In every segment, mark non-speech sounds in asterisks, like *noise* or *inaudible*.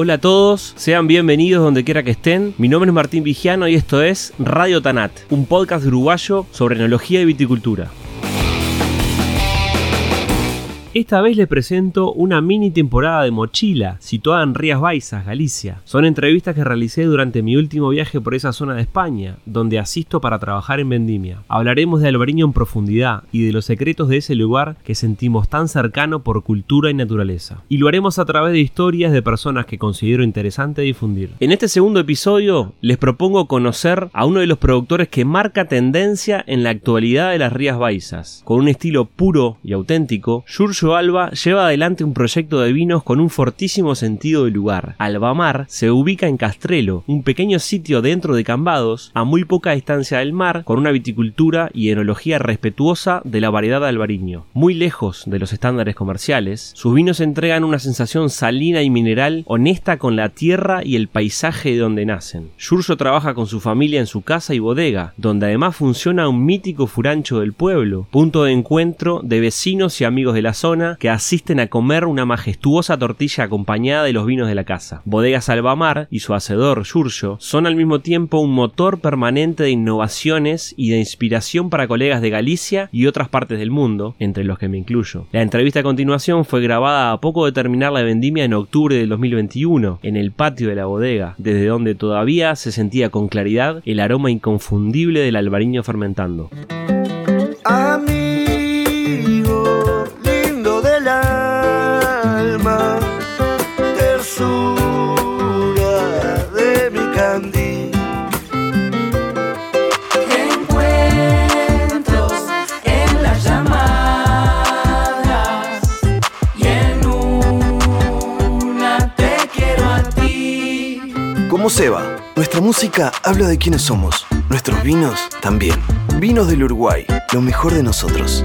Hola a todos, sean bienvenidos donde quiera que estén. Mi nombre es Martín Vigiano y esto es Radio Tanat, un podcast uruguayo sobre enología y viticultura. Esta vez les presento una mini temporada de mochila situada en Rías Baixas, Galicia. Son entrevistas que realicé durante mi último viaje por esa zona de España, donde asisto para trabajar en vendimia. Hablaremos de Albariño en profundidad y de los secretos de ese lugar que sentimos tan cercano por cultura y naturaleza. Y lo haremos a través de historias de personas que considero interesante difundir. En este segundo episodio les propongo conocer a uno de los productores que marca tendencia en la actualidad de las Rías Baixas. Con un estilo puro y auténtico, Giorgio Alba lleva adelante un proyecto de vinos con un fortísimo sentido de lugar. Albamar se ubica en Castrelo, un pequeño sitio dentro de Cambados, a muy poca distancia del mar, con una viticultura y enología respetuosa de la variedad albariño. Muy lejos de los estándares comerciales, sus vinos entregan una sensación salina y mineral honesta con la tierra y el paisaje de donde nacen. Yurso trabaja con su familia en su casa y bodega, donde además funciona un mítico furancho del pueblo, punto de encuentro de vecinos y amigos de la zona que asisten a comer una majestuosa tortilla acompañada de los vinos de la casa. Bodegas Albamar y su hacedor, Giorgio, son al mismo tiempo un motor permanente de innovaciones y de inspiración para colegas de Galicia y otras partes del mundo, entre los que me incluyo. La entrevista a continuación fue grabada a poco de terminar la vendimia en octubre del 2021, en el patio de la bodega, desde donde todavía se sentía con claridad el aroma inconfundible del albariño fermentando. Seba, nuestra música habla de quiénes somos, nuestros vinos también. Vinos del Uruguay, lo mejor de nosotros.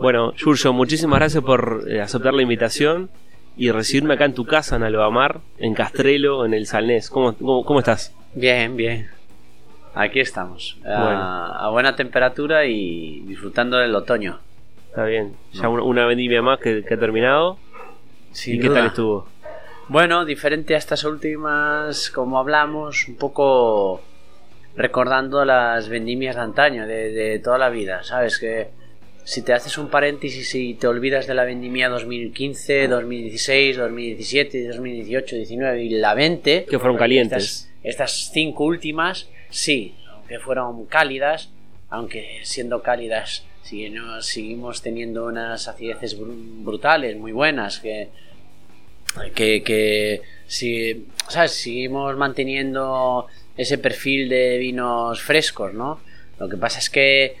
Bueno, Giorgio, muchísimas gracias por eh, aceptar la invitación y recibirme acá en tu casa en Albamar, en Castrelo, en el Salnés. ¿Cómo, cómo, estás? Bien, bien. Aquí estamos, a, buena temperatura y disfrutando del otoño. Está bien, ya una, vendimia más que, ha terminado. ¿Y qué tal estuvo? Bueno, diferente a estas últimas, como hablamos, un poco recordando las vendimias de antaño, de, de toda la vida, ¿sabes? Que si te haces un paréntesis y te olvidas de la vendimia 2015, 2016, 2017, 2018, 2019 y la 20, que fueron calientes. Estas, cinco últimas, sí, aunque fueron cálidas, aunque siendo cálidas seguimos teniendo unas acideces brutales, muy buenas, que, que, que si, ¿sabes? seguimos manteniendo ese perfil de vinos frescos, ¿no? Lo que pasa es que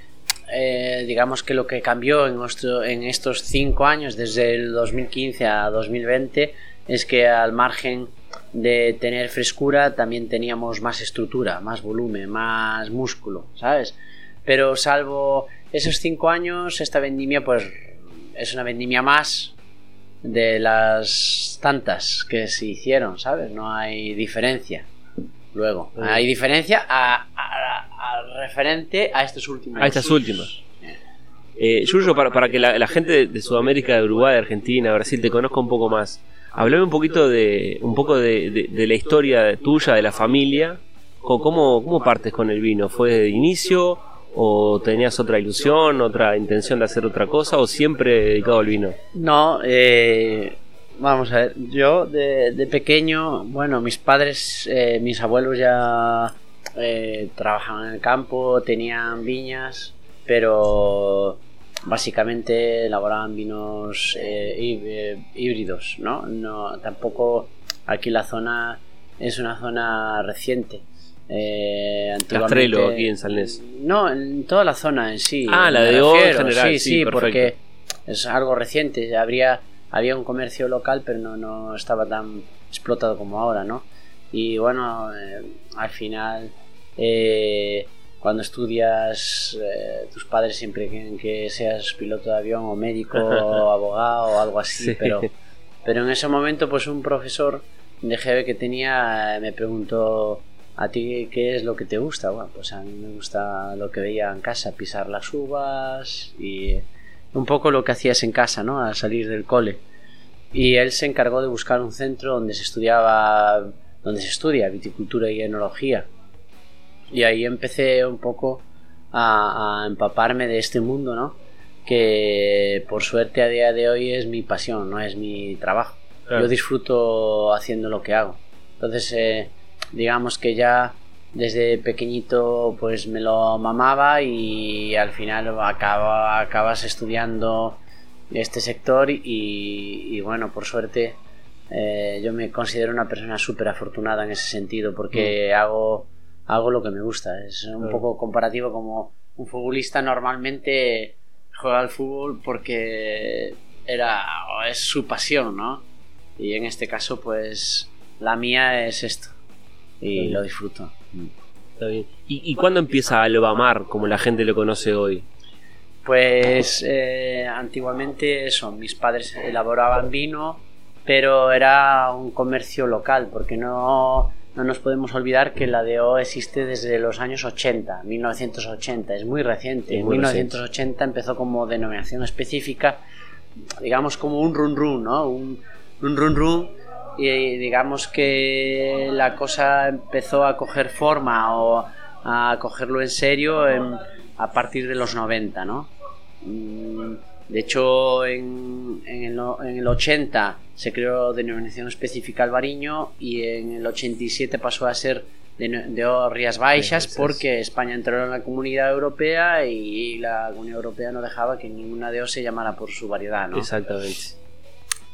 eh, digamos que lo que cambió en, nuestro, en estos cinco años, desde el 2015 a 2020, es que al margen de tener frescura, también teníamos más estructura, más volumen, más músculo, ¿sabes? Pero salvo esos cinco años, esta vendimia, pues es una vendimia más de las tantas que se hicieron, ¿sabes? No hay diferencia. Luego, hay diferencia a, referente a estos últimos. A estas últimas. Eh, para, para que la, gente de, Sudamérica, de Uruguay, de Argentina, Brasil te conozca un poco más, hablame un poquito de un poco de, la historia tuya, de la familia. ¿Cómo, ¿Cómo partes con el vino? ¿Fue de inicio o tenías otra ilusión, otra intención de hacer otra cosa o siempre dedicado al vino? No, eh, Vamos a ver, yo de, pequeño, bueno, mis padres, eh, mis abuelos ya eh, trabajaban en el campo, tenían viñas, pero básicamente elaboraban vinos eh, híbridos, ¿no? ¿no? Tampoco aquí la zona es una zona reciente. Eh, Castrelo, aquí en Salnés. No, en toda la zona en sí. Ah, la de hoy en general. Sí, sí, porque es algo reciente. Habría había un comercio local, pero no, no estaba tan explotado como ahora, ¿no? Y bueno, eh, al final, eh, cuando estudias, eh, tus padres siempre quieren que seas piloto de avión o médico *laughs* o abogado o algo así, Sí. pero, pero en ese momento pues un profesor de GB que tenía me preguntó a ti qué es lo que te gusta. Bueno, pues a mí me gusta lo que veía en casa, pisar las uvas y un poco lo que hacías en casa, ¿no? Al salir del cole. Y él se encargó de buscar un centro donde se estudiaba, donde se estudia viticultura y enología. Y ahí empecé un poco a, a empaparme de este mundo, ¿no? Que por suerte a día de hoy es mi pasión, no es mi trabajo. Claro. Yo disfruto haciendo lo que hago. Entonces, eh, digamos que ya desde pequeñito pues me lo mamaba y al final acaba, acabas estudiando este sector y, y bueno, por suerte eh, yo me considero una persona súper afortunada en ese sentido porque hago, hago lo que me gusta. Es un Claro. poco comparativo como un futbolista normalmente juega al fútbol porque era es su pasión, ¿no? Y en este caso pues la mía es esto y lo disfruto. Está bien. ¿Y, y cuándo empieza Albamar, como la gente lo conoce hoy? Pues eh, antiguamente eso, mis padres elaboraban vino, pero era un comercio local, porque no, no nos podemos olvidar que la DO existe desde los años 80, 1980, es muy reciente. En muy 1980 empezó como denominación específica, digamos como un run run, ¿no? Un, un run run y digamos que la cosa empezó a coger forma o a cogerlo en serio en- a partir de los 90, ¿no? De hecho, en, en el, no- en el 80 se creó denominación específica Albariño y en el 87 pasó a ser de, de Rías Baixas porque España entró en la comunidad europea y la Unión Europea no dejaba que ninguna de se llamara por su variedad, ¿no? Exactamente.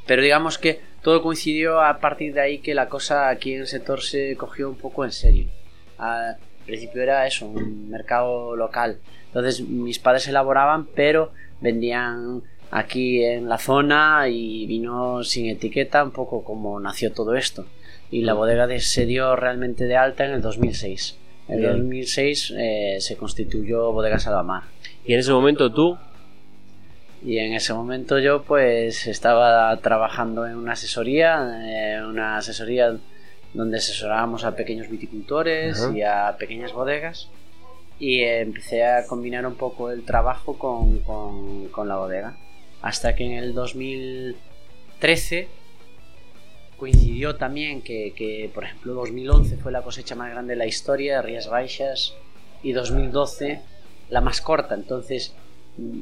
Pero digamos que todo coincidió a partir de ahí que la cosa aquí en el sector se cogió un poco en serio. Al principio era eso, un mercado local. Entonces mis padres elaboraban, pero vendían aquí en la zona y vino sin etiqueta, un poco como nació todo esto. Y la bodega de- se dio realmente de alta en el 2006. En el Bien. 2006 eh, se constituyó Bodega Salvamar. Y en ese momento tú, Y en ese momento yo pues estaba trabajando en una asesoría, eh, una asesoría donde asesorábamos a pequeños viticultores y a pequeñas bodegas y empecé a combinar un poco el trabajo con, con- con la bodega. Hasta que en el 2013 coincidió también que, que, por ejemplo 2011 fue la cosecha más grande de la historia, Rías Baixas, y 2012 la más corta. Entonces mm,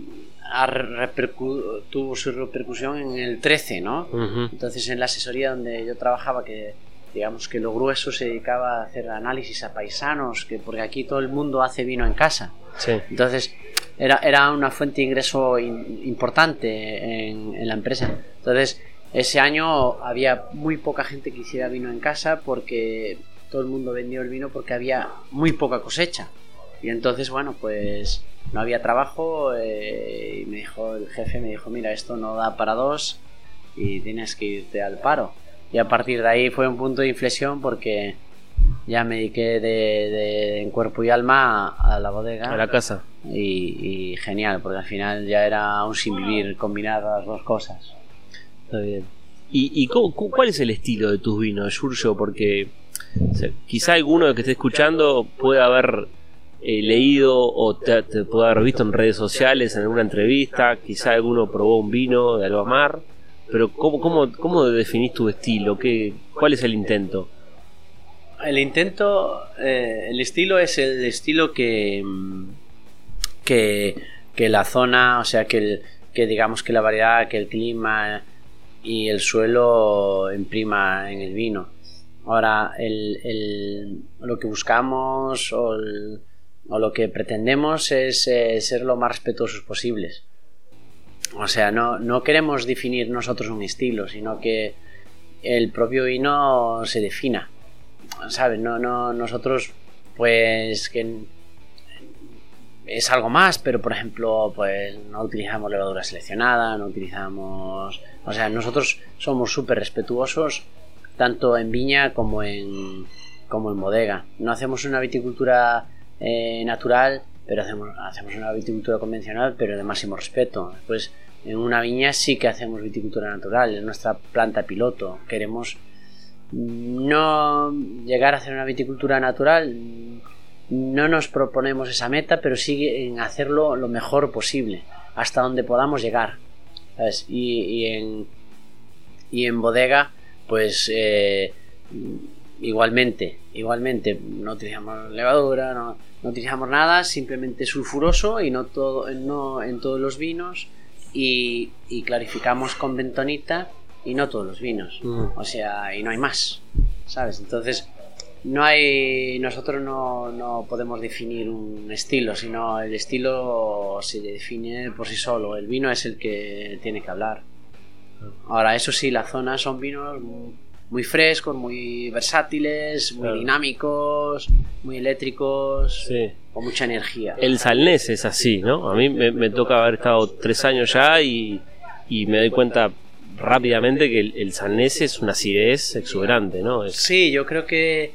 tuvo su repercusión en el 13, ¿no? Entonces en la asesoría donde yo trabajaba, que digamos que lo grueso se dedicaba a hacer análisis a paisanos, que porque aquí todo el mundo hace vino en casa. sí, Entonces era, era una fuente de ingreso in- importante en, en la empresa. Entonces ese año había muy poca gente que hiciera vino en casa porque todo el mundo vendió el vino porque había muy poca cosecha. Y entonces, bueno, pues no había trabajo eh, y me dijo el jefe, me dijo, mira, esto no da para dos y tienes que irte al paro. Y a partir de ahí fue un punto de inflexión porque ya me dediqué de, de- en cuerpo y alma a, a la bodega a la casa. y, y genial, porque al final ya era un sin vivir combinar las dos cosas. Está bien. ¿Y, y cómo- cu- cuál es el estilo de tus vinos, Giorgio? Porque o sea, quizá alguno que esté escuchando puede haber eh, leído o te, te puede haber visto en redes sociales, en alguna entrevista, quizá alguno probó un vino de Albamar, pero ¿cómo, cómo, cómo definís tu estilo? ¿Qué, ¿Cuál es el intento? El intento, eh, el estilo es el estilo que, mm, que, que la zona, o sea, que, el- que digamos que la variedad, que el clima y el suelo imprima en el vino. Ahora, el, el- lo que buscamos o lo que pretendemos es eh, ser lo más respetuosos posibles. O sea, no, no queremos definir nosotros un estilo, sino que el propio vino se defina. ¿Sabes? No, no, nosotros, pues, que es algo más, pero por ejemplo, pues no utilizamos levadura seleccionada, no utilizamos. O sea, nosotros somos súper respetuosos tanto en viña como en, como en bodega. No hacemos una viticultura eh, natural, pero hacemos, hacemos una viticultura convencional, pero de máximo respeto. Después, en una viña sí que hacemos viticultura natural, en nuestra planta piloto. Queremos no llegar a hacer una viticultura natural, no nos proponemos esa meta, pero sí en hacerlo lo mejor posible, hasta donde podamos llegar. Y, en, y en bodega, pues eh, igualmente, igualmente, no utilizamos levadura, no, no, utilizamos nada, simplemente sulfuroso y no, todo, no en todos los vinos. Y, y clarificamos con bentonita y no todos los vinos. Mm. O sea, y no hay más, ¿sabes? Entonces, no hay. Nosotros no, no, podemos definir un estilo, sino el estilo se define por sí solo. El vino es el que tiene que hablar. Ahora, eso sí, la zona son vinos muy frescos, muy versátiles, muy dinámicos, muy eléctricos, con mucha energía. El salnés es así, ¿no? A mí me, me toca haber estado tres años ya y, y me doy cuenta rápidamente que el, el es una acidez exuberante, ¿no? Sí, yo creo que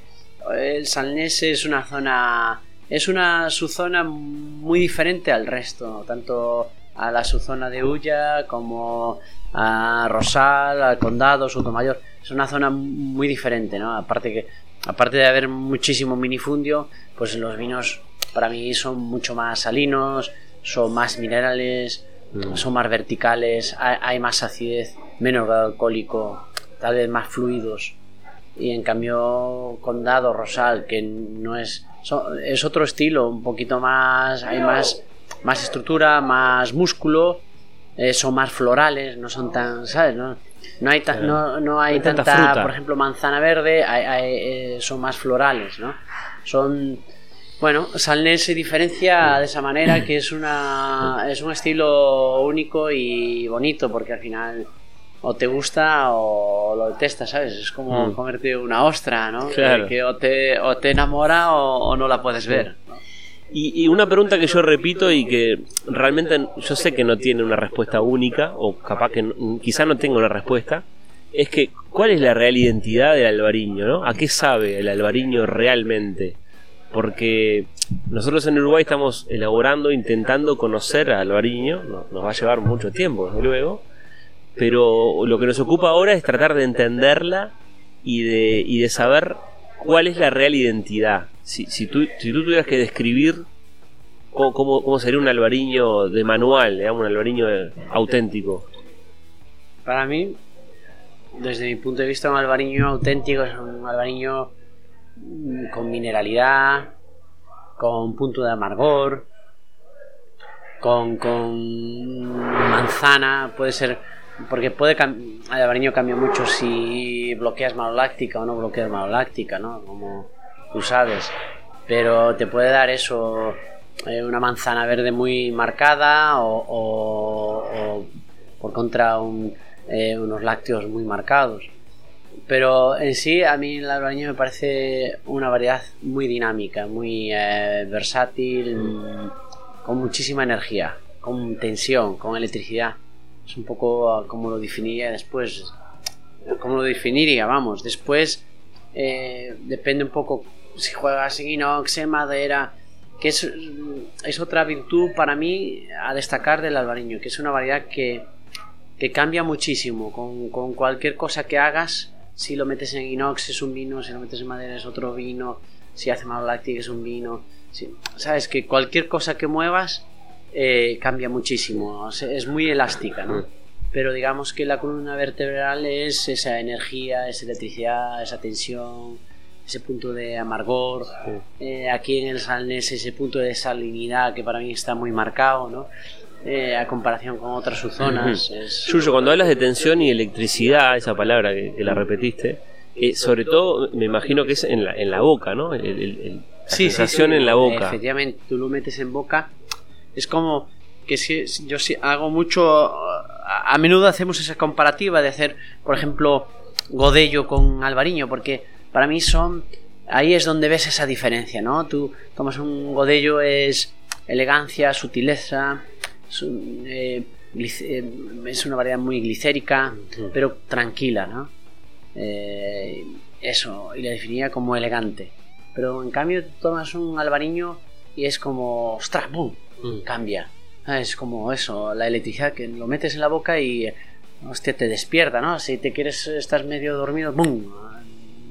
el Salnés es una zona. Es una subzona muy diferente al resto, tanto a la subzona de Ulla como a Rosal, al Condado, Sotomayor. Es una zona muy diferente, ¿no? Aparte que aparte de haber muchísimo minifundio, pues los vinos para mí son mucho más salinos, son más minerales, mm. son más verticales, hay más acidez menos grado alcohólico, tal vez más fluidos. Y en cambio, Condado, Rosal, que no es. es otro estilo, un poquito más. Hay más, más estructura, más músculo, eh, son más florales, no son tan. ¿Sabes? No, no hay, no, no hay, tanta, por ejemplo, manzana verde, eh, son más florales, ¿no? Son. Bueno, Salnés se diferencia de esa manera que es una es un estilo único y bonito porque al final o te gusta o lo detestas, ¿sabes? Es como mm. comerte una ostra, ¿no? Que, o, te, o te enamora o, no la puedes ver. Y, una pregunta que yo repito y que realmente yo sé que no tiene una respuesta única, o capaz que quizá no tenga una respuesta, es que ¿cuál es la real identidad del albariño, ¿no? ¿A qué sabe el albariño realmente? Porque nosotros en Uruguay estamos elaborando, intentando conocer al albariño, nos va a llevar mucho tiempo, desde luego, pero lo que nos ocupa ahora es tratar de entenderla y de, y de saber cuál es la real identidad. Si, si, tú, si tú tuvieras que describir cómo, cómo, sería un albariño de manual, digamos, un albariño auténtico. Para mí, desde mi punto de vista, un albariño auténtico es un albariño con mineralidad, con punto de amargor, con, con manzana, puede ser porque puede el albariño cambia mucho si bloqueas maloláctica o no bloqueas maloláctica, ¿no? Como tú sabes. Pero te puede dar eso, eh, una manzana verde muy marcada o, por contra eh, unos lácteos muy marcados. Pero en sí, a mí el albariño me parece una variedad muy dinámica, muy eh, versátil, con muchísima energía, con tensión, con electricidad es un poco como lo definiría después. Como lo definiría, vamos. Después eh, depende un poco si juegas en inox, en madera, que es, es otra virtud para mí a destacar del albariño, que es una variedad que, que cambia muchísimo. Con, con, cualquier cosa que hagas, si lo metes en inox es un vino, si lo metes en madera es otro vino, si hace maloláctica es un vino. Sabes que cualquier cosa que muevas eh, cambia muchísimo, es muy elástica, ¿no? Pero digamos que la columna vertebral es esa energía, esa electricidad, esa tensión, ese punto de amargor. Eh, aquí en el Salnés ese punto de salinidad que para mí está muy marcado, ¿no? Eh, a comparación con otras subzonas. Suyo, cuando hablas de tensión y electricidad, esa palabra que, la repetiste, sobre todo me imagino que es en la, en la boca, ¿no? la sensación en la boca. Efectivamente, tú lo metes en boca es como que si, yo hago mucho, a, menudo hacemos esa comparativa de hacer, por ejemplo, Godello con Alvariño, porque para mí son, ahí es donde ves esa diferencia, ¿no? Tú tomas un Godello, es elegancia, sutileza, eh, eh, es una variedad muy glicérica, pero tranquila, ¿no? eh, eso, y le definía como elegante. Pero en cambio tomas un albariño y es como, ostras, ¡bum! Mm. Cambia. Ah, Es como eso, la electricidad que lo metes en la boca y, hostia, te despierta, ¿no? Si te quieres, estás medio dormido, ¡bum!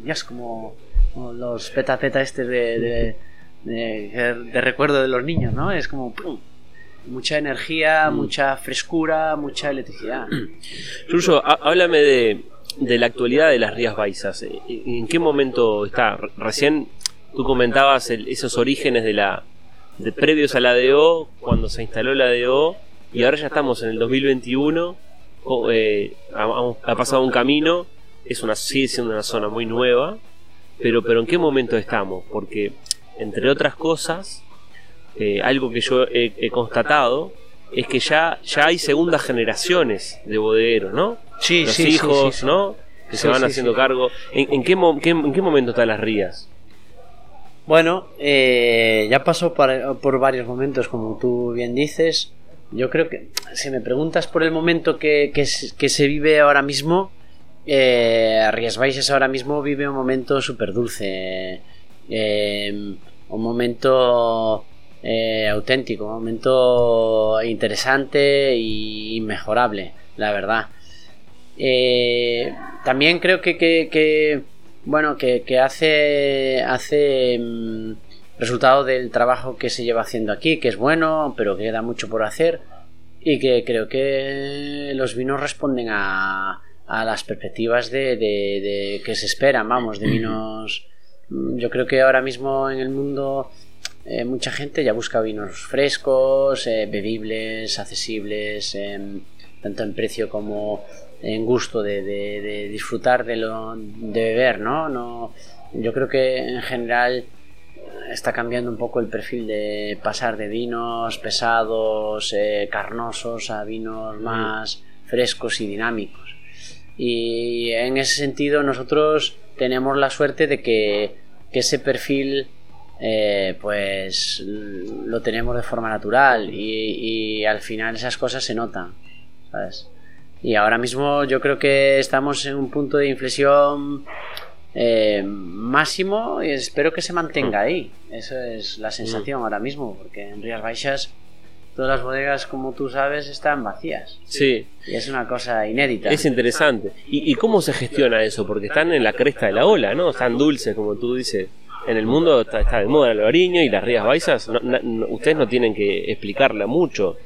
Ya es como, como los peta peta este de, de, de- de recuerdo de los niños, ¿no? Es como, ¡pum! Mucha energía, mucha frescura, mucha electricidad. *clears throat* Há- háblame de, de la actualidad de las Rías Baixas. Eh, ¿En qué momento está? Re- Recién tú comentabas el- esos orígenes de la de previos a la DO, cuando se instaló la DO, y ahora ya estamos en el 2021. o, eh, ha, pasado un camino, es una, sigue siendo una zona muy nueva, pero, pero ¿en qué momento estamos? Porque, entre otras cosas, eh, algo que yo he, he constatado es que ya, ya hay segundas generaciones de bodegueros, ¿no? Sí, Los sí, hijos, sí, sí. ¿no? Que se van haciendo cargo. ¿En, en qué, qué- en qué momento están las rías? Bueno, eh, ya pasó por, varios momentos, como tú bien dices. Yo creo que, si me preguntas por el momento que, que se- vive ahora mismo, eh, Baixas ahora mismo vive un momento súper dulce. eh, un momento eh, auténtico, un momento interesante y inmejorable, la verdad. Eh, también creo que, que- que, bueno que, que hace hace mm, resultado del trabajo que se lleva haciendo aquí que es bueno pero que queda mucho por hacer y que creo que los vinos responden a, a las perspectivas de, de- de que se esperan. Vamos de vinos Mm, yo creo que ahora mismo en el mundo eh, mucha gente ya busca vinos frescos, eh, bebibles, accesibles, em, tanto en precio como en gusto de, de- de disfrutar de lo de beber, ¿no? no Yo creo que en general está cambiando un poco el perfil de pasar de vinos pesados, eh, carnosos, a vinos más frescos y dinámicos. Y en ese sentido nosotros tenemos la suerte de que, que ese perfil eh, pues lo tenemos de forma natural y, y al final esas cosas se notan, ¿sabes? Y ahora mismo yo creo que estamos en un punto de inflexión eh, máximo y espero que se mantenga ahí. Esa es la sensación ahora mismo, porque en Rías Baixas todas las bodegas, como tú sabes, están vacías. Sí, Y es una cosa inédita. es interesante. ¿Y, y cómo se gestiona eso? Porque están en la cresta de la ola, ¿no? Están dulces, como tú dices. En el mundo está, está de moda el albariño y las Rías Baixas. no- no- ustedes no tienen que explicarla mucho.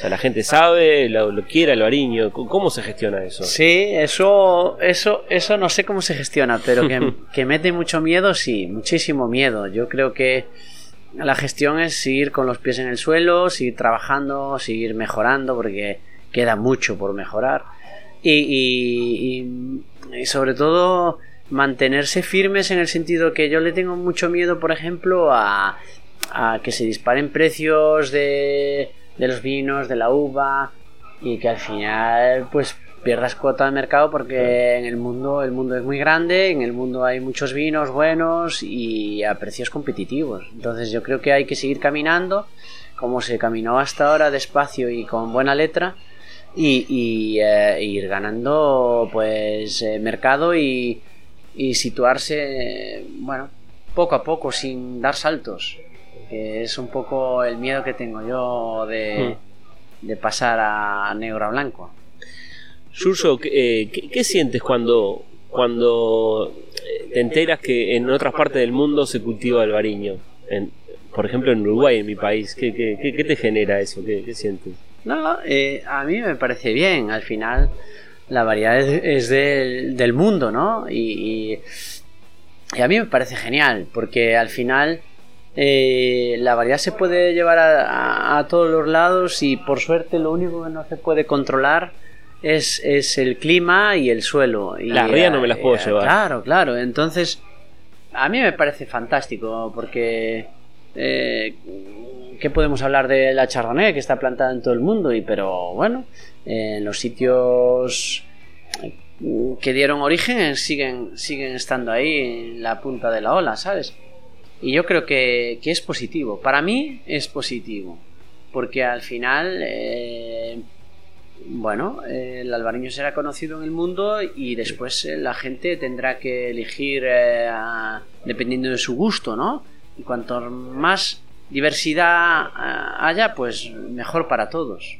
O sea, la gente sabe, lo, lo quiere albariño. C- ¿Cómo se gestiona eso? Sí, eso, eso, eso no sé cómo se gestiona, pero que, *laughs* que mete mucho miedo, sí, muchísimo miedo. Yo creo que la gestión es seguir con los pies en el suelo, seguir trabajando, seguir mejorando, porque queda mucho por mejorar. Y, y- y- y sobre todo mantenerse firmes en el sentido que yo le tengo mucho miedo, por ejemplo, a, a que se disparen precios de, de los vinos, de la uva, y que al final pues pierdas cuota de mercado porque en el mundo el mundo es muy grande en el mundo hay muchos vinos buenos y a precios competitivos. Entonces yo creo que hay que seguir caminando como se caminó hasta ahora despacio y con buena letra y, y, eh, ir ganando pues eh, mercado y, y situarse eh, bueno poco a poco sin dar saltos que es un poco el miedo que tengo yo de, de pasar a negro a blanco ¿qué, eh, qué- qué sientes cuando, cuando eh, te enteras que en otras partes del mundo se cultiva albariño? En, por ejemplo, en Uruguay, en mi país. ¿Qué, qué- qué- te genera eso? ¿Qué, qué sientes? No, eh, a mí me parece bien. Al final, la variedad es, es del, del mundo, ¿no? Y, y- y a mí me parece genial, porque al final eh, la variedad se puede llevar a, a- a todos los lados y por suerte lo único que no se puede controlar es, es el clima y el suelo. Y, Las rías no me las puedo eh, llevar. Claro, claro. Entonces, a mí me parece fantástico, porque... eh, ¿Qué podemos hablar de la Chardonnay que está plantada en todo el mundo? Y pero bueno, eh, en los sitios eh, que dieron origen siguen, siguen estando ahí en la punta de la ola, ¿sabes? Y yo creo que, que es positivo. Para mí es positivo. Porque al final eh, bueno, eh, el albariño será conocido en el mundo y después eh, la gente tendrá que elegir dependiendo de su gusto, ¿no? Y cuanto más diversidad ah, haya, pues mejor para todos.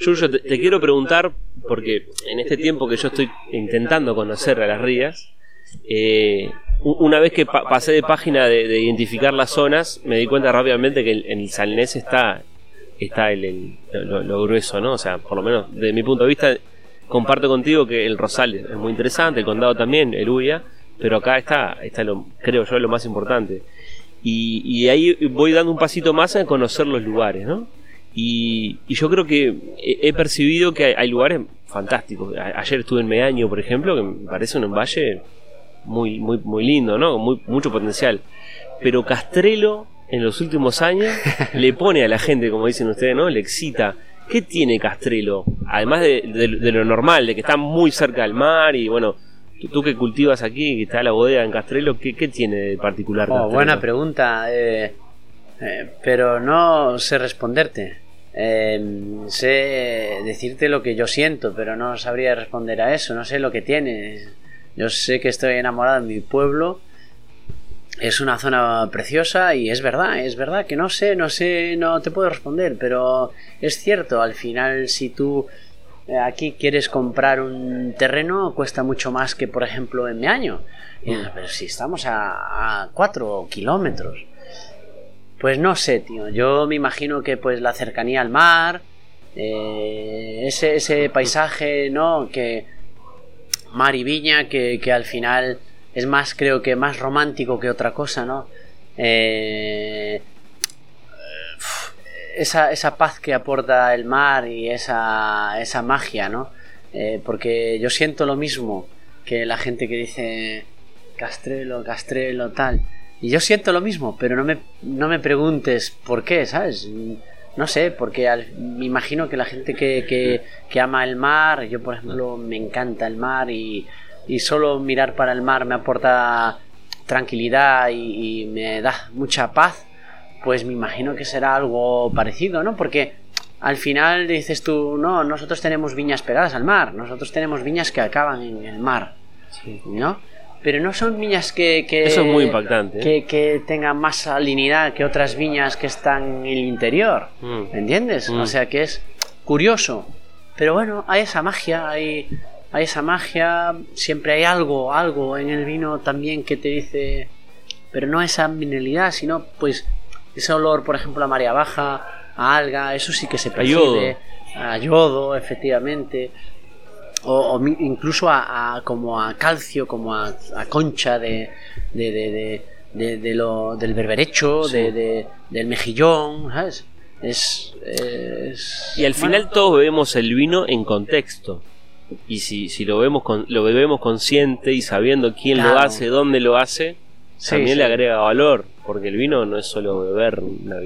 Yuyo, te, quiero preguntar, porque en este tiempo que yo estoy intentando conocer a las rías, eh, una vez que pa- pasé de página de, de identificar las zonas, me di cuenta rápidamente que en el Salnés está, está el, lo, grueso, ¿no? O sea, por lo menos desde mi punto de vista, comparto contigo que el Rosal es muy interesante, el Condado también, el Uya, pero acá está, está lo, creo yo, lo más importante. Y, ahí voy dando un pasito más en conocer los lugares, ¿no? Y, yo creo que he, percibido que hay, lugares fantásticos. Ayer estuve en Meaño, por ejemplo, que me parece un valle muy, muy, muy lindo, ¿no? Muy, mucho potencial. Pero Castrelo, en los últimos años, *laughs* le pone a la gente, como dicen ustedes, ¿no? Le excita. ¿Qué tiene Castrelo? Además de, de- de lo normal, de que está muy cerca del mar y bueno, tú, tú que cultivas aquí, que está la bodega en Castrelo, ¿qué, qué tiene de particular Oh, buena pregunta, eh, eh, pero no sé responderte. Eh, sé decirte lo que yo siento, pero no sabría responder a eso. No sé lo que tiene. Yo sé que estoy enamorado de mi pueblo. Es una zona preciosa y es verdad, es verdad que no sé, no sé, no te puedo responder, pero es cierto, al final si tú eh, aquí quieres comprar un terreno cuesta mucho más que por ejemplo en Meaño. Y, Pero si estamos a, a 4 kilómetros. Pues no sé, tío. Yo me imagino que pues la cercanía al mar, eh, ese, ese paisaje, ¿no? Que mar y viña, que, que al final es más, creo que más romántico que otra cosa, ¿no? Eh, esa, esa paz que aporta el mar y esa, esa magia, ¿no? Eh, porque yo siento lo mismo que la gente que dice Castrelo, Castrelo, tal. Y yo siento lo mismo, pero no me, no me preguntes por qué, ¿sabes? No sé, porque al- me imagino que la gente que, que, que ama el mar, yo por ejemplo me encanta el mar y, y solo mirar para el mar me aporta tranquilidad y, y me da mucha paz, pues me imagino que será algo parecido, ¿no? Porque al final dices tú, no, nosotros tenemos viñas pegadas al mar, nosotros tenemos viñas que acaban en el mar, ¿no? Pero no son viñas que... que Eso es muy impactante, ¿eh? Que, que tengan más salinidad que otras viñas que están en el interior, Mm. ¿me entiendes? Mm. O sea que es curioso. Pero bueno, hay esa magia, hay, hay esa magia, siempre hay algo, algo en el vino también que te dice, pero no esa mineralidad, sino pues ese olor, por ejemplo, a marea baja, a alga, eso sí que se percibe, yodo. a yodo, efectivamente, o, incluso a, a- como a calcio, como a, a concha de, de, de, de- lo, del berberecho, Sí. de, de- del mejillón, ¿sabes? Es, es- Y al bueno, final todos bebemos el vino en contexto. Y si, si lo, vemos con, lo bebemos consciente y sabiendo quién lo hace, dónde lo hace, Sí, también sí. le agrega valor. Porque el vino no es solo beber. una-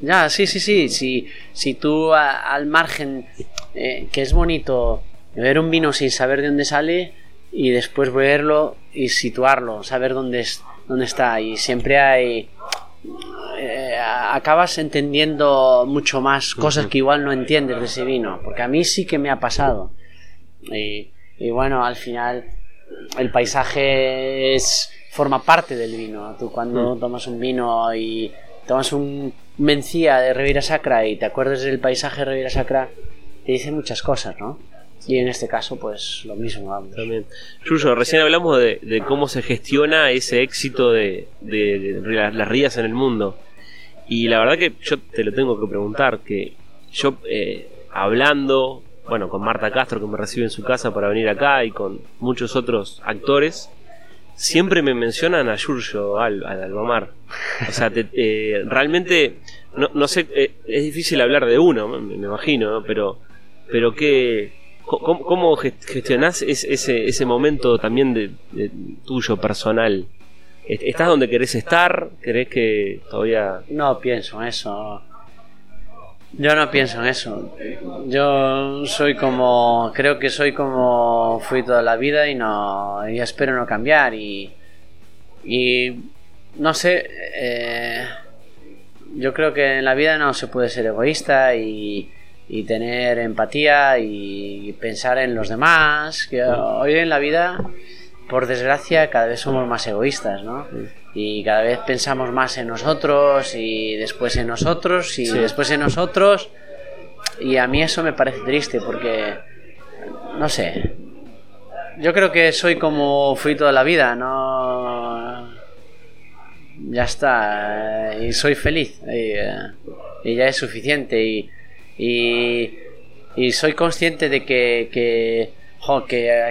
Ya, sí, sí, sí. Si, si tú a- al margen, eh, que es bonito beber un vino sin saber de dónde sale y después beberlo y situarlo, saber dónde, es, dónde está. Y siempre hay. eh, acabas entendiendo mucho más cosas que igual no entiendes de ese vino. Porque a mí sí que me ha pasado. Y, y bueno, al final el paisaje es, forma parte del vino. Tú cuando tomas un vino y tomas un mencía de Riviera Sacra y te acuerdas del paisaje de Riviera Sacra, te dice muchas cosas, ¿no? Y en este caso, pues lo mismo, vamos. También. Yuyo, recién hablamos de, cómo se gestiona ese éxito de, de- de la- las rías en el mundo. Y la verdad que yo te lo tengo que preguntar, que yo eh, hablando, bueno, con Marta Castro que me recibe en su casa para venir acá y con muchos otros actores, siempre me mencionan a Giorgio al, al Albamar. O sea, te- realmente, no, no sé, eh, es difícil hablar de uno, me, imagino, ¿no? pero, pero que, ¿cómo, cómo gest- gestionás es- ese, ese momento también tuyo personal? ¿Est- ¿Estás donde querés estar? ¿Querés que todavía... No pienso en eso. Yo no pienso en eso. Yo soy como. Creo que soy como fui toda la vida y no. Y espero no cambiar. Y. Y. No sé. eh, yo creo que en la vida no se puede ser egoísta y. y tener empatía y pensar en los demás. Que hoy en la vida, por desgracia, cada vez somos más egoístas, ¿no? Y cada vez pensamos más en nosotros y después en nosotros y después en nosotros. Y a mí eso me parece triste porque, no sé, yo creo que soy como fui toda la vida, no... Ya está, y soy feliz, y, eh, y ya es suficiente. Y, y, soy consciente de que, que,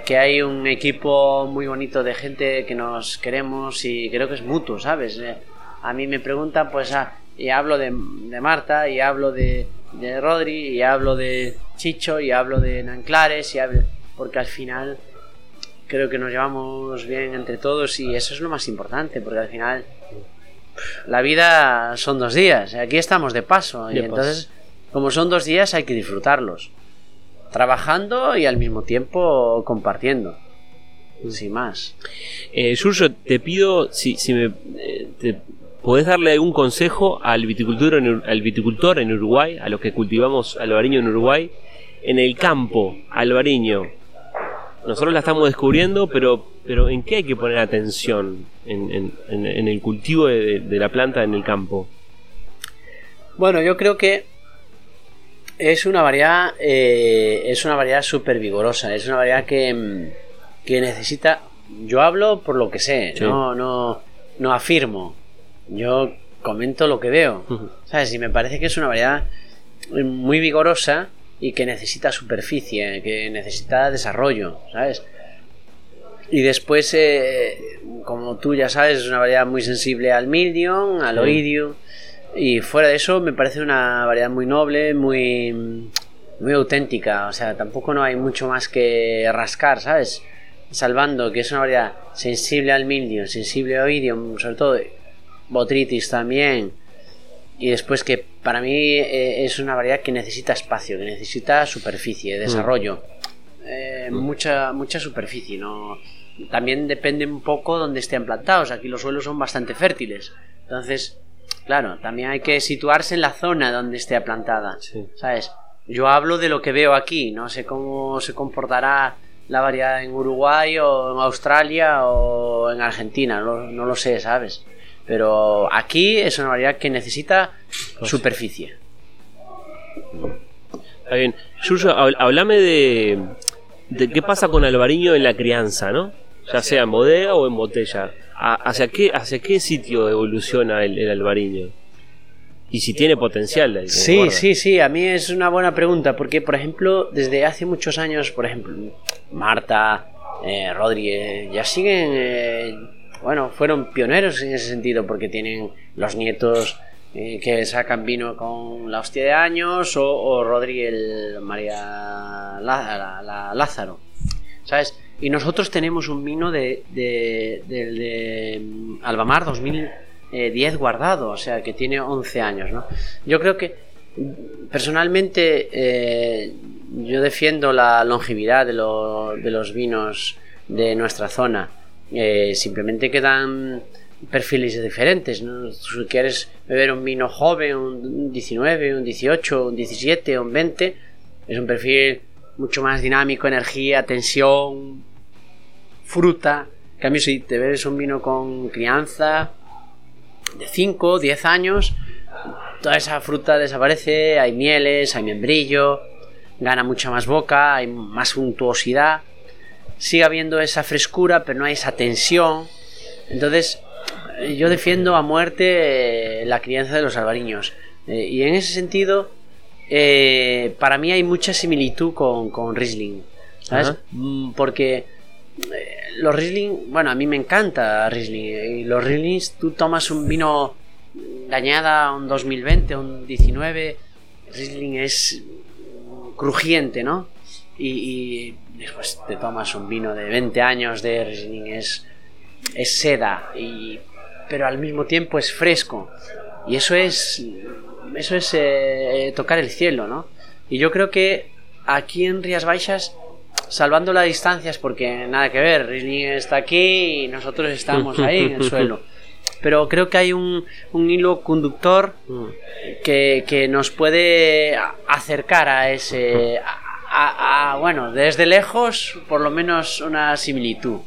que, hay un equipo muy bonito de gente que nos queremos y creo que es mutuo, ¿sabes? Eh, a mí me preguntan, pues, ah, y hablo de, de Marta, y hablo de, de, Rodri, y hablo de Chicho, y hablo de Nanclares, y hablo, porque al final creo que nos llevamos bien entre todos y eso es lo más importante, porque al final la vida son dos días, aquí estamos de paso, y entonces como son dos días hay que disfrutarlos. Trabajando y al mismo tiempo compartiendo. Sin más. Eh, te pido si, si me eh, podés darle algún consejo al viticultor, en, al viticultor en Uruguay, a los que cultivamos albariño en Uruguay, en el campo, albariño. Nosotros la estamos descubriendo, pero, pero ¿en qué hay que poner atención en, el cultivo de la planta en el campo? Bueno, yo creo que es una variedad, eh, es una variedad súper vigorosa, es una variedad que, mm, que, necesita, yo hablo por lo que sé, no, no, no afirmo, yo comento lo que veo, ¿sabes? Y me parece que es una variedad muy vigorosa y que necesita superficie, que necesita desarrollo, ¿sabes? Y después, eh, como tú ya sabes, es una variedad muy sensible al mildium, al oidium y fuera de eso, me parece una variedad muy noble, muy, muy auténtica. O sea, tampoco no hay mucho más que rascar, ¿sabes? Salvando que es una variedad sensible al mildio, sensible a oidium, sobre todo botritis también. Y después que para mí eh, es una variedad que necesita espacio, que necesita superficie, mm. desarrollo. Eh, mucha, mucha superficie, ¿no? También depende un poco donde estén plantados. Aquí los suelos son bastante fértiles. Entonces, Claro, también hay que situarse en la zona donde esté plantada. ¿Sabes? Yo hablo de lo que veo aquí, no sé cómo se comportará la variedad en Uruguay o en Australia o en Argentina, no, lo sé, ¿sabes? Pero aquí es una variedad que necesita pues superficie. Está bien. Yuyo, hablame de, de qué pasa con Alvariño en la crianza, ¿no? Ya sea en bodega o en botella. ¿Hacia qué, hacia qué sitio evoluciona el, el albariño? Y si tiene potencial. sí, sí, sí, a mí es una buena pregunta, porque, por ejemplo, desde hace muchos años, por ejemplo, Marta, eh, Rodríguez, ya siguen, eh, bueno, fueron pioneros en ese sentido, porque tienen los nietos eh, que sacan vino con la hostia de años, o, o Rodríguez María Lázaro, ¿sabes? Y nosotros tenemos un vino de, de, de, mm, Albamar 2010 guardado, o sea que tiene 11 años. ¿no? Yo creo que personalmente eh, yo defiendo la longevidad de, de, los vinos de nuestra zona. Eh, simplemente quedan perfiles diferentes. Si quieres beber un vino joven, un 19, un 18, un 17, un 20, es un perfil mucho más dinámico, energía, tensión, fruta. En cambio, si te bebes un vino con crianza de 5, 10 años, toda esa fruta desaparece, hay mieles, hay membrillo, gana mucha más boca, hay más untuosidad, sigue habiendo esa frescura, pero no hay esa tensión. Entonces, yo defiendo a muerte eh, la crianza de los albariños. Eh, y en ese sentido, eh, para mí hay mucha similitud con, con Riesling. ¿Sabes? Mm, porque los Riesling, bueno, a mí me encanta Riesling. Y los Rieslings, tú tomas un vino dañada, un 2020, un 19, Riesling es crujiente, ¿no? Y, después te tomas un vino de 20 años de Riesling, es, es seda, y, pero al mismo tiempo es fresco. Y eso es, eso es eh, tocar el cielo, ¿no? Y yo creo que aquí en Rías Baixas salvando las distancias porque nada que ver, Riesling está aquí y nosotros estamos ahí en el *laughs* suelo. pero creo que hay un, un hilo conductor que, que nos puede acercar a ese... a- a- a- bueno, desde lejos, por lo menos una similitud.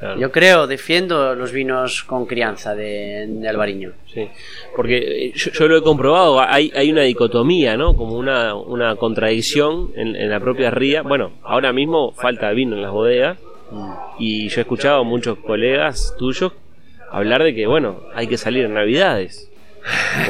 Claro. Yo creo, defiendo los vinos con crianza de, de Albariño. Sí, porque eh, yo, yo lo he comprobado, hay, hay una dicotomía, ¿no? Como una, una contradicción en, en la propia ría. Bueno, ahora mismo falta vino en las bodegas y yo he escuchado a muchos colegas tuyos hablar de que, bueno, hay que salir en Navidades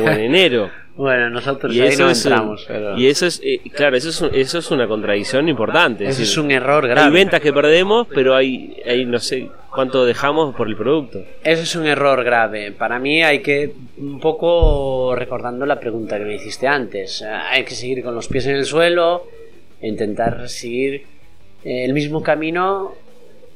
o en enero. *laughs* Bueno, nosotros Y ahí eso, no es, entramos. pero y eso es, eh, claro, eso es, un- eso es una contradicción importante. Eso decir, es un error hay grave. ventas que perdemos, pero hay, hay no sé cuánto dejamos por el producto. Eso es un error grave. Para mí hay que, un poco recordando la pregunta que me hiciste antes, eh, hay que seguir con los pies en el suelo, intentar seguir eh, el mismo camino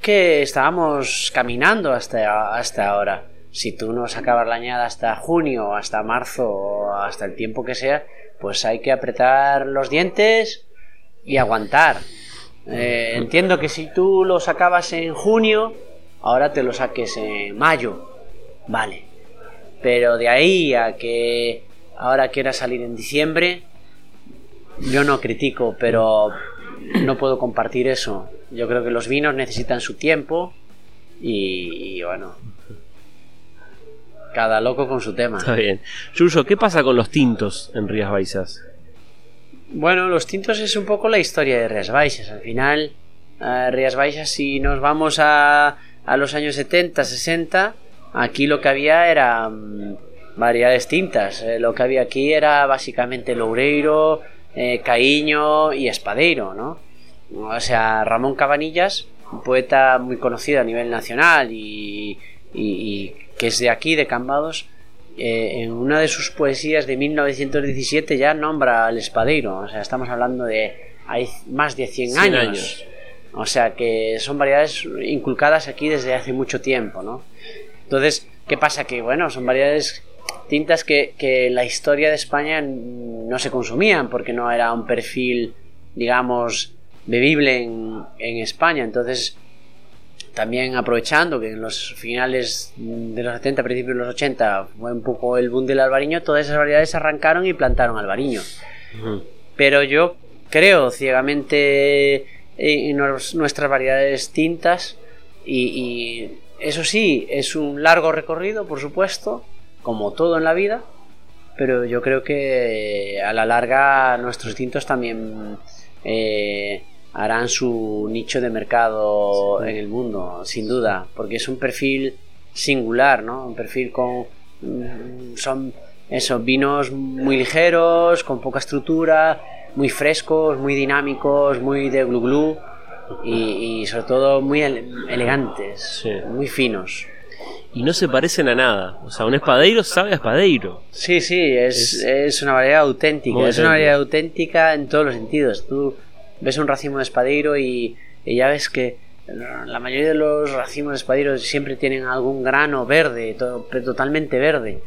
que estábamos caminando hasta, hasta ahora. Si tú no sacabas la añada hasta junio, hasta marzo, o hasta el tiempo que sea, pues hay que apretar los dientes y aguantar. Eh, entiendo que si tú lo sacabas en junio, ahora te lo saques en mayo. Vale. Pero de ahí a que ahora quiera salir en diciembre, yo no critico, pero no puedo compartir eso. Yo creo que los vinos necesitan su tiempo y, y bueno, cada loco con su tema. Está bien. Yuyo, ¿qué pasa con los tintos en Rías Baixas? Bueno, los tintos es un poco la historia de Rías Baixas. Al final, eh, Rías Baixas, si nos vamos a, a los años 70, 60, aquí lo que había era mm, variedades tintas. Eh, lo que había aquí era básicamente Loureiro, eh, Caíño y Espadeiro, ¿no? O sea, Ramón Cabanillas, un poeta muy conocido a nivel nacional y, y- y que es de aquí, de Cambados, eh, en una de sus poesías de 1917 ya nombra al espadeiro. O sea, estamos hablando de hay más de 100, 100 años. años. O sea, que son variedades inculcadas aquí desde hace mucho tiempo, ¿no? Entonces, ¿qué pasa? Que, bueno, son variedades tintas que, que en la historia de España no se consumían porque no era un perfil, digamos, bebible en, en España. Entonces, también aprovechando que en los finales de los 70, principios de los 80 fue un poco el boom del albariño, todas esas variedades arrancaron y plantaron albariño. Pero yo creo ciegamente en nuestras variedades tintas y, y eso sí, es un largo recorrido, por supuesto, como todo en la vida, pero yo creo que a la larga nuestros tintos también eh, harán su nicho de mercado en el mundo, sin duda, porque es un perfil singular, ¿no? Un perfil con mm, son esos vinos muy ligeros, con poca estructura, muy frescos, muy dinámicos, muy de glu glu y, y sobre todo muy ele- elegantes, Sí. muy finos. Y no se parecen a nada. O sea, un espadeiro sabe a espadeiro. Sí, sí, es, Es- es una variedad auténtica. Es una variedad auténtica en todos los sentidos. Tú ves un racimo de espadeiro y, y ya ves que la mayoría de los racimos de espadeiro siempre tienen algún grano verde, to- pero totalmente verde.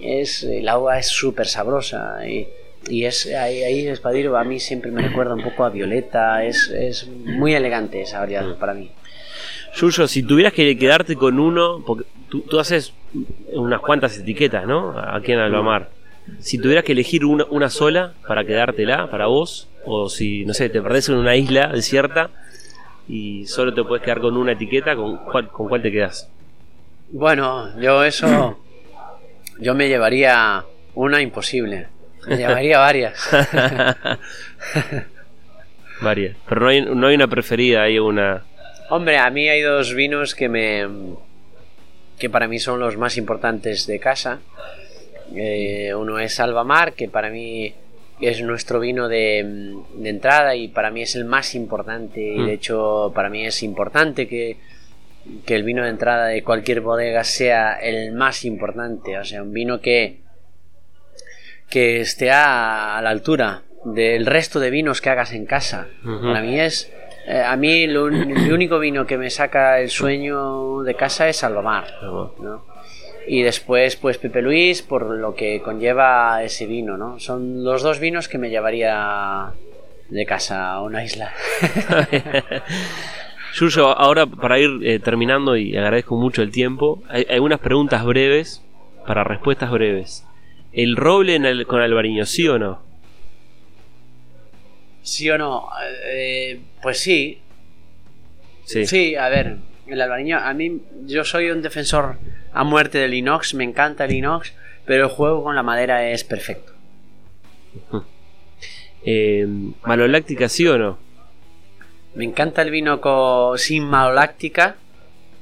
Es, el agua es súper sabrosa y, y es ahí, ahí el espadeiro a mí siempre me recuerda un poco a violeta. Es, es muy elegante esa variedad para mí. Yuyo, si tuvieras que quedarte con uno, porque tú, tú haces unas cuantas etiquetas, ¿no? Aquí en Albamar. Si tuvieras que elegir una, una sola para quedártela, para vos, o si, no sé, te perdés en una isla desierta y solo te puedes quedar con una etiqueta, ¿con cuál, con cuál te quedas? Bueno, yo eso. Yo me llevaría una imposible. Me llevaría varias. *laughs* Varias. Pero no hay, no hay una preferida, hay una... Hombre, a mí hay dos vinos que me. que para mí son los más importantes de casa. Eh, uno es Albamar, que para mí es nuestro vino de, de entrada y para mí es el más importante. Y Mm. de hecho, para mí es importante que, que el vino de entrada de cualquier bodega sea el más importante. O sea, un vino que, que esté a, a la altura del resto de vinos que hagas en casa. Para mí es. eh, a mí lo el único vino que me saca el sueño de casa es Albamar. ¿no? Y después, pues Pepe Luis, por lo que conlleva ese vino, ¿no? Son los dos vinos que me llevaría de casa a una isla. *laughs* Yuyo, ahora para ir eh, terminando y agradezco mucho el tiempo, hay algunas preguntas breves para respuestas breves. ¿El roble en el, con albariño, sí o no? ¿Sí o no? Eh, pues sí. Sí. Sí, a ver, el albariño, a mí, yo soy un defensor a muerte del inox, me encanta el inox, pero el juego con la madera es perfecto. *laughs* Eh, ¿Maloláctica, sí o no? Me encanta el vino con, sin maloláctica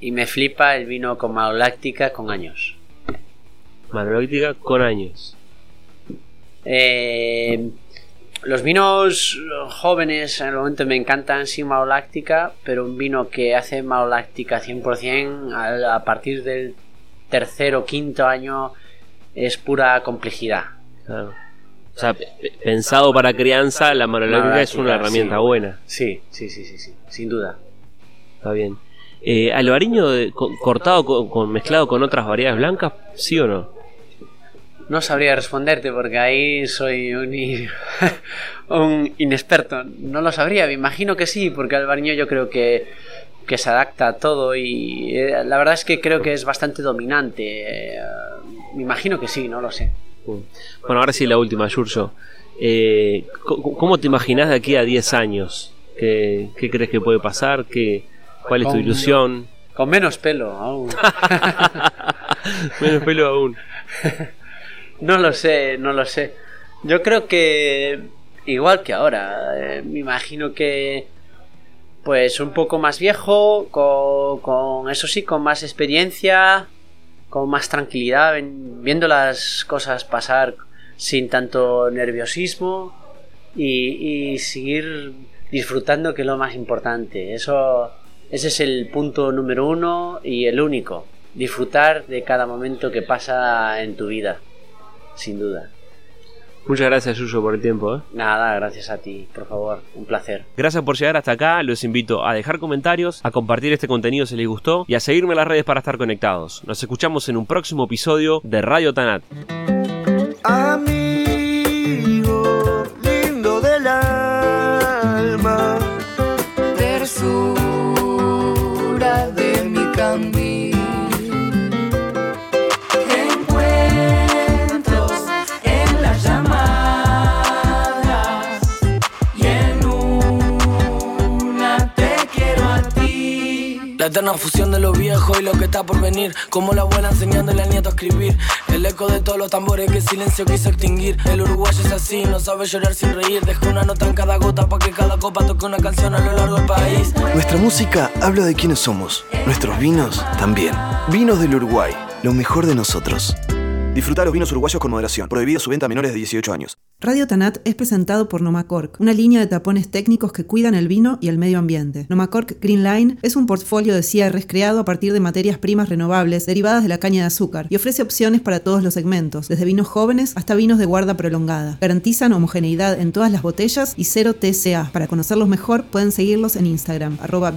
y me flipa el vino con maloláctica con años. Maloláctica con años. Eh, los vinos jóvenes en el momento me encantan sin maloláctica, pero un vino que hace maloláctica 100% a, a partir del tercer o quinto año es pura complejidad. Claro. O sea, pensado para crianza, la maloláctica es una herramienta sí. buena. Sí, sí, sí, sí, sí, sin duda. Está bien. Eh, ¿Albariño de- co- cortado con, con- mezclado con otras variedades blancas, sí o no? No sabría responderte porque ahí soy un, *laughs* un inexperto. No lo sabría, me imagino que sí, porque Albariño yo creo que, que se adapta a todo y eh, la verdad es que creo que es bastante dominante. eh, me imagino que sí, no lo sé. Bueno, ahora sí la última, Yuryo. Eh, ¿Cómo te imaginas de aquí a 10 años? ¿Qué, qué crees que puede pasar? ¿Qué, ¿Cuál es tu Con- ilusión? Con menos pelo aún. *laughs* Menos pelo aún. *laughs* No lo sé, no lo sé. Yo creo que igual que ahora. me imagino que pues un poco más viejo, con, con- eso sí, con más experiencia, con más tranquilidad, viendo las cosas pasar sin tanto nerviosismo y, y seguir disfrutando que es lo más importante. Eso, ese es el punto número uno y el único. Disfrutar de cada momento que pasa en tu vida, sin duda. Muchas gracias, Yuyo, por el tiempo. ¿eh? Nada, gracias a ti, por favor, un placer. Gracias por llegar hasta acá. Los invito a dejar comentarios, a compartir este contenido si les gustó y a seguirme en las redes para estar conectados. Nos escuchamos en un próximo episodio de Radio Tanat. Amigo lindo del alma. Lo viejo y lo que está por venir. Como la abuela enseñándole al nieto a escribir. El eco de todos los tambores que el silencio quiso extinguir. El uruguayo es así, no sabe llorar sin reír. Deja una nota en cada gota para que cada copa toque una canción a lo largo del país. Nuestra música habla de quiénes somos. Nuestros vinos también. Vinos del Uruguay, lo mejor de nosotros. Disfrutar los vinos uruguayos con moderación. Prohibida su venta a menores de 18 años. Radio Tanat es presentado por Nomacork, una línea de tapones técnicos que cuidan el vino y el medio ambiente. Nomacork Green Line es un portfolio de cierres creado a partir de materias primas renovables derivadas de la caña de azúcar y ofrece opciones para todos los segmentos, desde vinos jóvenes hasta vinos de guarda prolongada. Garantizan homogeneidad en todas las botellas y cero TCA. Para conocerlos mejor pueden seguirlos en Instagram, arroba.